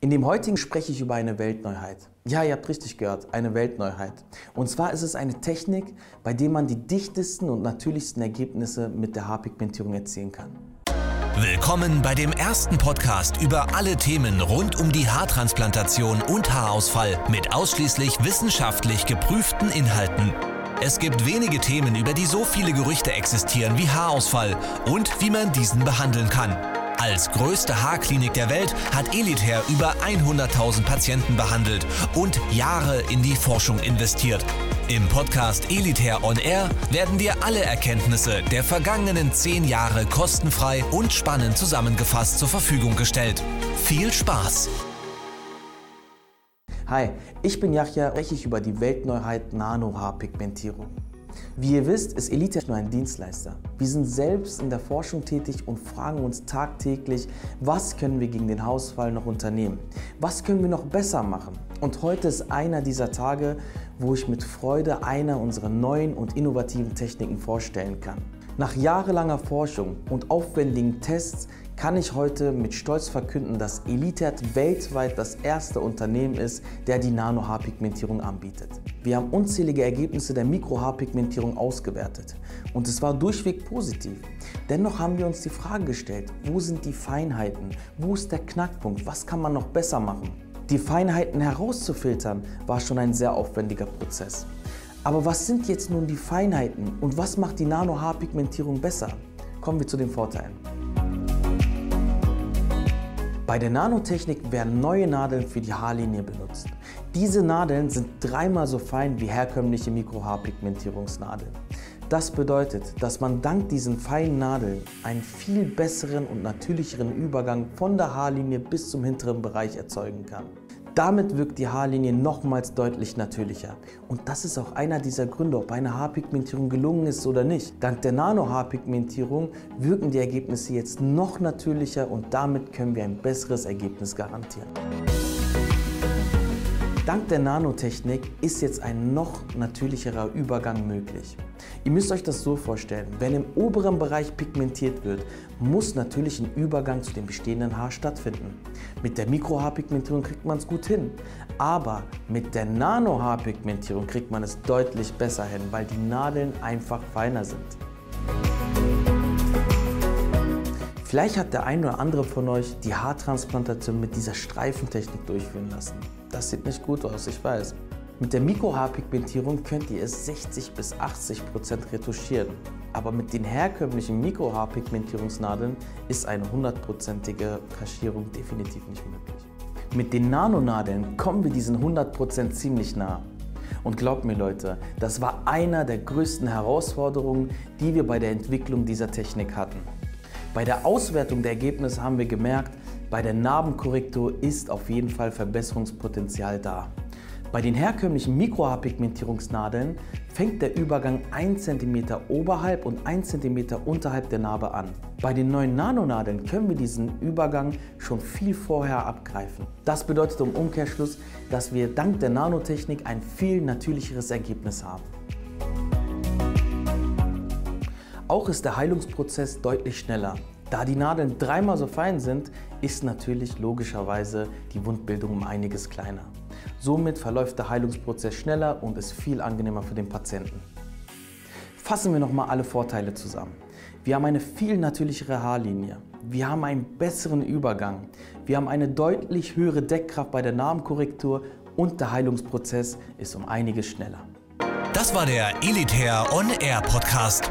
In dem heutigen spreche ich über eine Weltneuheit. Ja, ihr habt richtig gehört, eine Weltneuheit. Und zwar ist es eine Technik, bei der man die dichtesten und natürlichsten Ergebnisse mit der Haarpigmentierung erzielen kann. Willkommen bei dem ersten Podcast über alle Themen rund um die Haartransplantation und Haarausfall mit ausschließlich wissenschaftlich geprüften Inhalten. Es gibt wenige Themen, über die so viele Gerüchte existieren wie Haarausfall und wie man diesen behandeln kann. Als größte Haarklinik der Welt hat Elitair über 100.000 Patienten behandelt und Jahre in die Forschung investiert. Im Podcast Elitair On Air werden dir alle Erkenntnisse der vergangenen zehn Jahre kostenfrei und spannend zusammengefasst zur Verfügung gestellt. Viel Spaß! Hi, ich bin Yachja, spreche ich über die Weltneuheit Nano-Haarpigmentierung. Wie ihr wisst, ist Elite nur ein Dienstleister. Wir sind selbst in der Forschung tätig und fragen uns tagtäglich, was können wir gegen den Hausfall noch unternehmen? Was können wir noch besser machen? Und heute ist einer dieser Tage, wo ich mit Freude einer unserer neuen und innovativen Techniken vorstellen kann. Nach jahrelanger Forschung und aufwendigen Tests kann ich heute mit Stolz verkünden, dass Elitert weltweit das erste Unternehmen ist, der die Nano-Haarpigmentierung anbietet. Wir haben unzählige Ergebnisse der Mikro-Haarpigmentierung ausgewertet und es war durchweg positiv. Dennoch haben wir uns die Frage gestellt, wo sind die Feinheiten, wo ist der Knackpunkt, was kann man noch besser machen? Die Feinheiten herauszufiltern war schon ein sehr aufwendiger Prozess. Aber was sind jetzt nun die Feinheiten und was macht die Nano-Haarpigmentierung besser? Kommen wir zu den Vorteilen. Bei der Nanotechnik werden neue Nadeln für die Haarlinie benutzt. Diese Nadeln sind dreimal so fein wie herkömmliche Mikrohaarpigmentierungsnadeln. Das bedeutet, dass man dank diesen feinen Nadeln einen viel besseren und natürlicheren Übergang von der Haarlinie bis zum hinteren Bereich erzeugen kann. Damit wirkt die Haarlinie nochmals deutlich natürlicher. Und das ist auch einer dieser Gründe, ob eine Haarpigmentierung gelungen ist oder nicht. Dank der Nano-Haarpigmentierung wirken die Ergebnisse jetzt noch natürlicher und damit können wir ein besseres Ergebnis garantieren. Dank der Nanotechnik ist jetzt ein noch natürlicherer Übergang möglich. Ihr müsst euch das so vorstellen, wenn im oberen Bereich pigmentiert wird, muss natürlich ein Übergang zu dem bestehenden Haar stattfinden. Mit der Mikrohaarpigmentierung kriegt man es gut hin, aber mit der Nanohaarpigmentierung kriegt man es deutlich besser hin, weil die Nadeln einfach feiner sind. Vielleicht hat der ein oder andere von euch die Haartransplantation mit dieser Streifentechnik durchführen lassen. Das sieht nicht gut aus, ich weiß. Mit der Mikrohaarpigmentierung könnt ihr es 60 bis 80 Prozent retuschieren. Aber mit den herkömmlichen Mikrohaarpigmentierungsnadeln ist eine hundertprozentige Kaschierung definitiv nicht möglich. Mit den Nanonadeln kommen wir diesen 100% ziemlich nah. Und glaubt mir Leute, das war einer der größten Herausforderungen, die wir bei der Entwicklung dieser Technik hatten. Bei der Auswertung der Ergebnisse haben wir gemerkt, bei der Narbenkorrektur ist auf jeden Fall Verbesserungspotenzial da. Bei den herkömmlichen Mikrohaarpigmentierungsnadeln fängt der Übergang 1 cm oberhalb und 1 cm unterhalb der Narbe an. Bei den neuen Nanonadeln können wir diesen Übergang schon viel vorher abgreifen. Das bedeutet im Umkehrschluss, dass wir dank der Nanotechnik ein viel natürlicheres Ergebnis haben. Auch ist der Heilungsprozess deutlich schneller. Da die Nadeln dreimal so fein sind, ist natürlich logischerweise die Wundbildung um einiges kleiner. Somit verläuft der Heilungsprozess schneller und ist viel angenehmer für den Patienten. Fassen wir nochmal alle Vorteile zusammen. Wir haben eine viel natürlichere Haarlinie. Wir haben einen besseren Übergang. Wir haben eine deutlich höhere Deckkraft bei der Narbenkorrektur und der Heilungsprozess ist um einiges schneller. Das war der Elitair On Air Podcast.